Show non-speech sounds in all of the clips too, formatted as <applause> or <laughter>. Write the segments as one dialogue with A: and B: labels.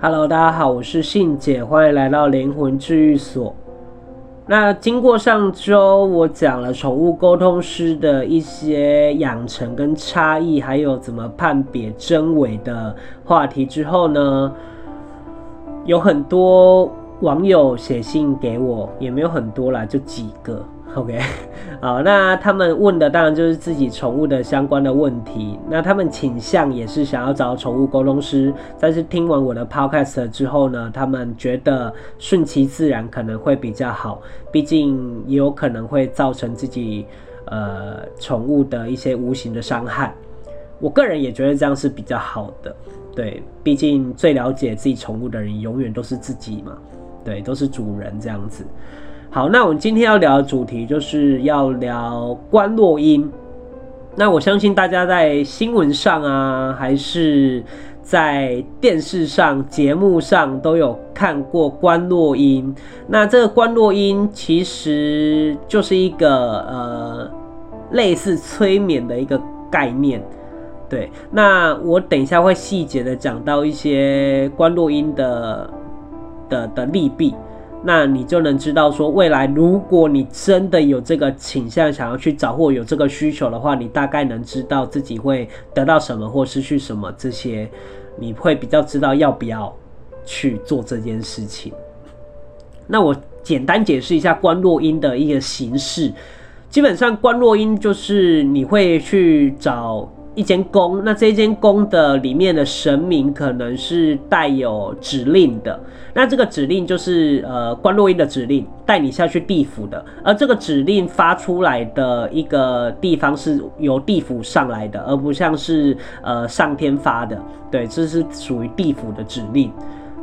A: Hello，大家好，我是信姐，欢迎来到灵魂治愈所。那经过上周我讲了宠物沟通师的一些养成跟差异，还有怎么判别真伪的话题之后呢，有很多网友写信给我，也没有很多啦，就几个。OK，<laughs> 好，那他们问的当然就是自己宠物的相关的问题。那他们倾向也是想要找宠物沟通师，但是听完我的 Podcast 之后呢，他们觉得顺其自然可能会比较好，毕竟也有可能会造成自己呃宠物的一些无形的伤害。我个人也觉得这样是比较好的，对，毕竟最了解自己宠物的人永远都是自己嘛，对，都是主人这样子。好，那我们今天要聊的主题就是要聊观落音。那我相信大家在新闻上啊，还是在电视上、节目上都有看过观落音。那这个观落音其实就是一个呃类似催眠的一个概念。对，那我等一下会细节的讲到一些观落音的的的利弊。那你就能知道说，未来如果你真的有这个倾向，想要去找或有这个需求的话，你大概能知道自己会得到什么或失去什么，这些你会比较知道要不要去做这件事情。那我简单解释一下观落音的一个形式，基本上观落音就是你会去找。一间宫，那这间宫的里面的神明可能是带有指令的，那这个指令就是呃观落阴的指令，带你下去地府的，而这个指令发出来的一个地方是由地府上来的，而不像是呃上天发的，对，这是属于地府的指令。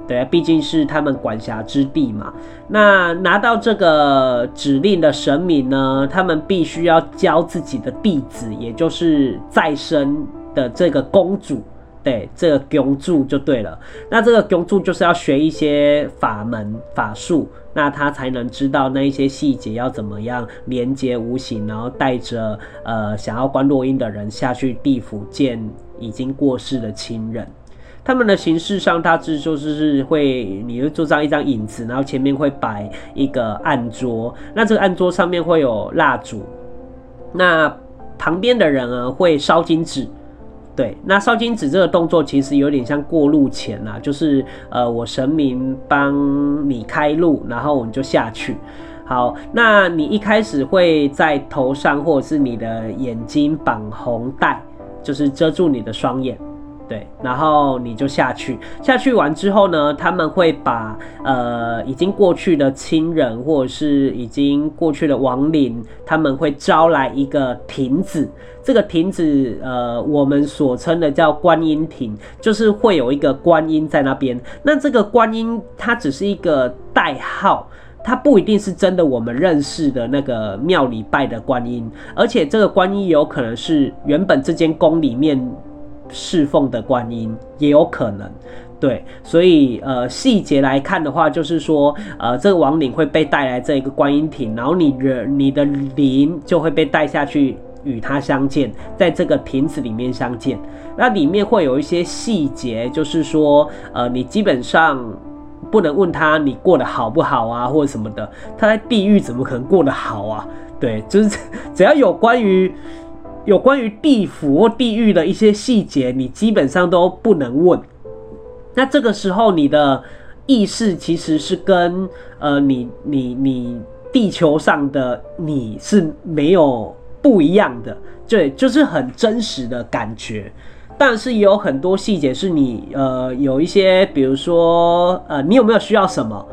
A: 对啊，毕竟是他们管辖之地嘛。那拿到这个指令的神明呢，他们必须要教自己的弟子，也就是在生的这个公主，对，这个公主就对了。那这个公主就是要学一些法门法术，那他才能知道那一些细节要怎么样连接无形，然后带着呃想要观落阴的人下去地府见已经过世的亲人。他们的形式上大致就是是会，你会坐上一张椅子，然后前面会摆一个案桌，那这个案桌上面会有蜡烛，那旁边的人呢会烧金纸，对，那烧金纸这个动作其实有点像过路钱啦，就是呃我神明帮你开路，然后我们就下去。好，那你一开始会在头上或者是你的眼睛绑红带，就是遮住你的双眼。对，然后你就下去，下去完之后呢，他们会把呃已经过去的亲人或者是已经过去的亡灵，他们会招来一个亭子，这个亭子呃我们所称的叫观音亭，就是会有一个观音在那边。那这个观音它只是一个代号，它不一定是真的我们认识的那个庙里拜的观音，而且这个观音有可能是原本这间宫里面。侍奉的观音也有可能，对，所以呃细节来看的话，就是说呃这个亡灵会被带来这一个观音亭，然后你人你的灵就会被带下去与他相见，在这个亭子里面相见。那里面会有一些细节，就是说呃你基本上不能问他你过得好不好啊，或者什么的，他在地狱怎么可能过得好啊？对，就是 <laughs> 只要有关于。有关于地府或地狱的一些细节，你基本上都不能问。那这个时候，你的意识其实是跟呃你你你地球上的你是没有不一样的，对，就是很真实的感觉。但是也有很多细节是你呃有一些，比如说呃你有没有需要什么？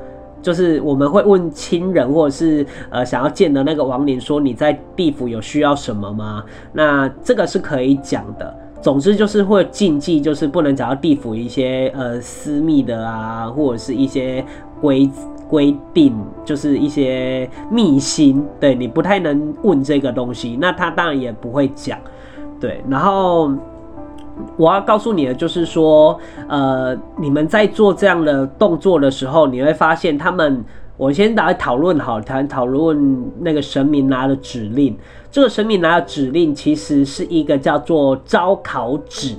A: 就是我们会问亲人或者是呃想要见的那个亡灵说，你在地府有需要什么吗？那这个是可以讲的。总之就是会禁忌，就是不能讲到地府一些呃私密的啊，或者是一些规规定，就是一些秘辛，对，你不太能问这个东西。那他当然也不会讲，对，然后。我要告诉你的就是说，呃，你们在做这样的动作的时候，你会发现他们。我先来讨论好，谈讨论那个神明拿的指令。这个神明拿的指令其实是一个叫做招考纸，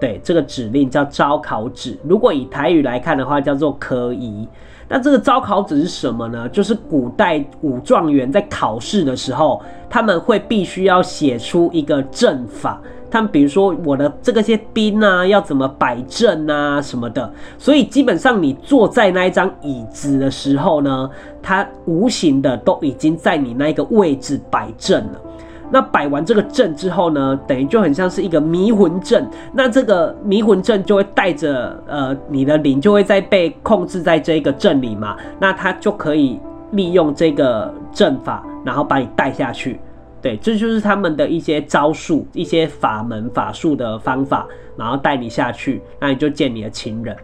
A: 对，这个指令叫招考指。如果以台语来看的话，叫做科仪。那这个招考指是什么呢？就是古代武状元在考试的时候，他们会必须要写出一个阵法。他比如说我的这个些兵啊，要怎么摆阵啊什么的。所以基本上你坐在那一张椅子的时候呢，它无形的都已经在你那个位置摆阵了。那摆完这个阵之后呢，等于就很像是一个迷魂阵。那这个迷魂阵就会带着呃你的灵就会在被控制在这个阵里嘛，那它就可以利用这个阵法，然后把你带下去。对，这就是他们的一些招数、一些法门法术的方法，然后带你下去，那你就见你的情人。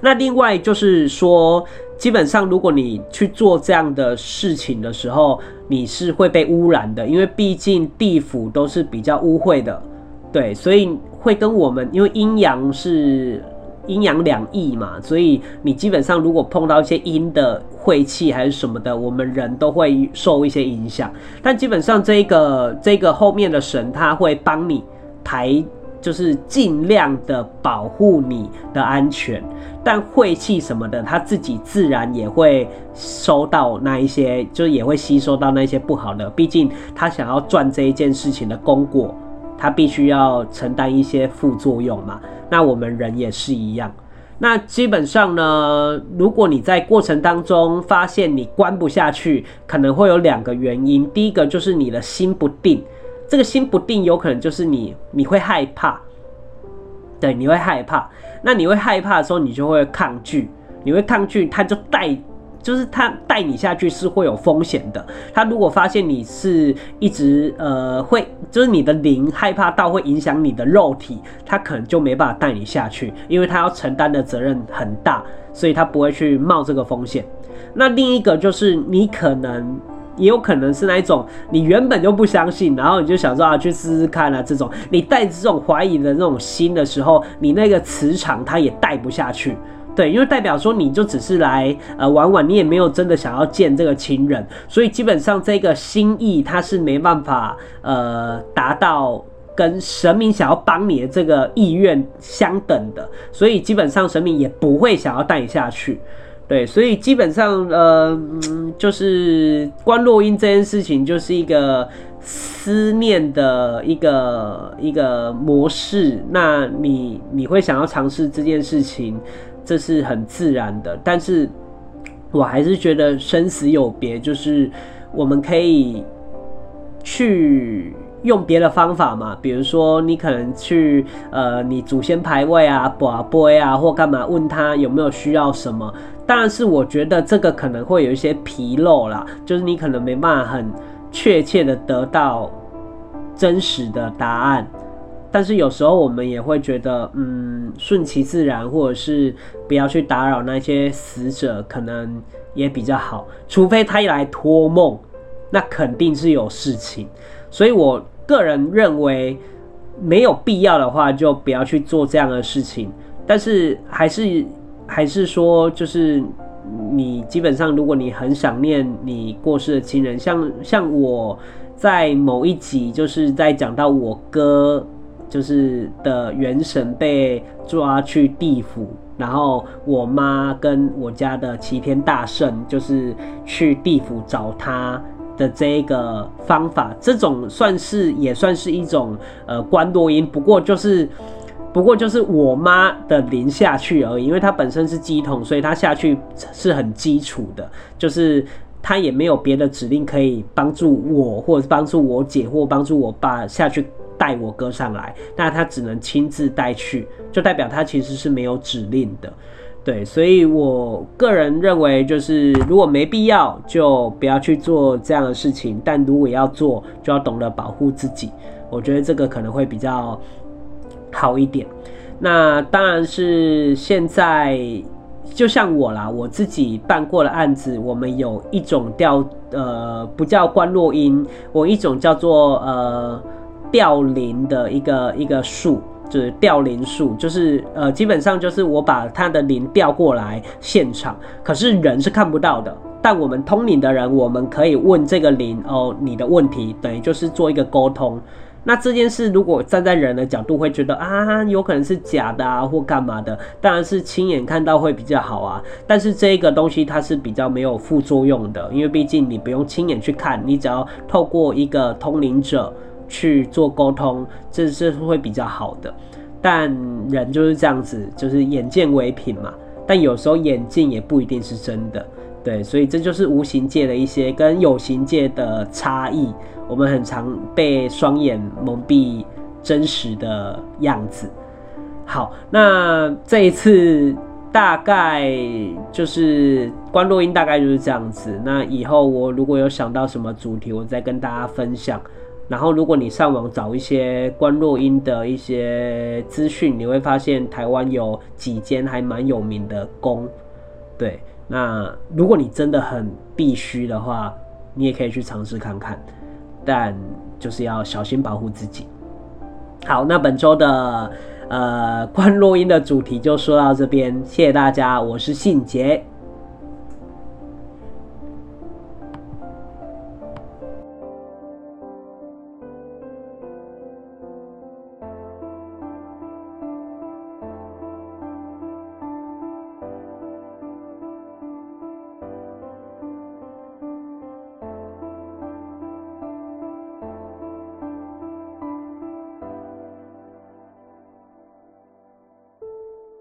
A: 那另外就是说，基本上如果你去做这样的事情的时候，你是会被污染的，因为毕竟地府都是比较污秽的，对，所以会跟我们，因为阴阳是阴阳两异嘛，所以你基本上如果碰到一些阴的晦气还是什么的，我们人都会受一些影响。但基本上这个这个后面的神他会帮你抬。就是尽量的保护你的安全，但晦气什么的，他自己自然也会收到那一些，就也会吸收到那些不好的。毕竟他想要赚这一件事情的功果，他必须要承担一些副作用嘛。那我们人也是一样。那基本上呢，如果你在过程当中发现你关不下去，可能会有两个原因。第一个就是你的心不定。这个心不定，有可能就是你，你会害怕，对，你会害怕。那你会害怕的时候，你就会抗拒，你会抗拒，它就带，就是他带你下去是会有风险的。他如果发现你是一直呃会，就是你的灵害怕到会影响你的肉体，他可能就没办法带你下去，因为他要承担的责任很大，所以他不会去冒这个风险。那另一个就是你可能。也有可能是那一种，你原本就不相信，然后你就想说啊，去试试看啊。这种你带着这种怀疑的那种心的时候，你那个磁场它也带不下去，对，因为代表说你就只是来呃玩玩，你也没有真的想要见这个情人，所以基本上这个心意它是没办法呃达到跟神明想要帮你的这个意愿相等的，所以基本上神明也不会想要带你下去。对，所以基本上，呃，就是观落音这件事情，就是一个思念的一个一个模式。那你你会想要尝试这件事情，这是很自然的。但是我还是觉得生死有别，就是我们可以去。用别的方法嘛，比如说你可能去呃，你祖先牌位啊、跋杯啊，或干嘛问他有没有需要什么。但是我觉得这个可能会有一些纰漏啦，就是你可能没办法很确切的得到真实的答案。但是有时候我们也会觉得，嗯，顺其自然，或者是不要去打扰那些死者，可能也比较好。除非他一来托梦，那肯定是有事情。所以，我个人认为没有必要的话，就不要去做这样的事情。但是，还是还是说，就是你基本上，如果你很想念你过世的亲人，像像我在某一集就是在讲到我哥就是的元神被抓去地府，然后我妈跟我家的齐天大圣就是去地府找他。的这个方法，这种算是也算是一种呃观落音，不过就是不过就是我妈的灵下去而已，因为她本身是鸡桶，所以她下去是很基础的，就是她也没有别的指令可以帮助我，或者是帮助我姐，或帮助我爸下去带我哥上来，那他只能亲自带去，就代表他其实是没有指令的。对，所以我个人认为，就是如果没必要，就不要去做这样的事情；但如果要做，就要懂得保护自己。我觉得这个可能会比较好一点。那当然是现在，就像我啦，我自己办过的案子，我们有一种叫呃，不叫观落音，我一种叫做呃调灵的一个一个术。就是调灵术，就是呃，基本上就是我把他的灵调过来现场，可是人是看不到的。但我们通灵的人，我们可以问这个灵哦，你的问题，等于就是做一个沟通。那这件事如果站在人的角度，会觉得啊，有可能是假的啊，或干嘛的，当然是亲眼看到会比较好啊。但是这个东西它是比较没有副作用的，因为毕竟你不用亲眼去看，你只要透过一个通灵者去做沟通，这是会比较好的。但人就是这样子，就是眼见为凭嘛。但有时候眼镜也不一定是真的。对，所以这就是无形界的一些跟有形界的差异。我们很常被双眼蒙蔽真实的样子。好，那这一次大概就是观录音，大概就是这样子。那以后我如果有想到什么主题，我再跟大家分享。然后，如果你上网找一些观落阴的一些资讯，你会发现台湾有几间还蛮有名的宫。对。那如果你真的很必须的话，你也可以去尝试看看，但就是要小心保护自己。好，那本周的呃观落阴的主题就说到这边，谢谢大家，我是信杰。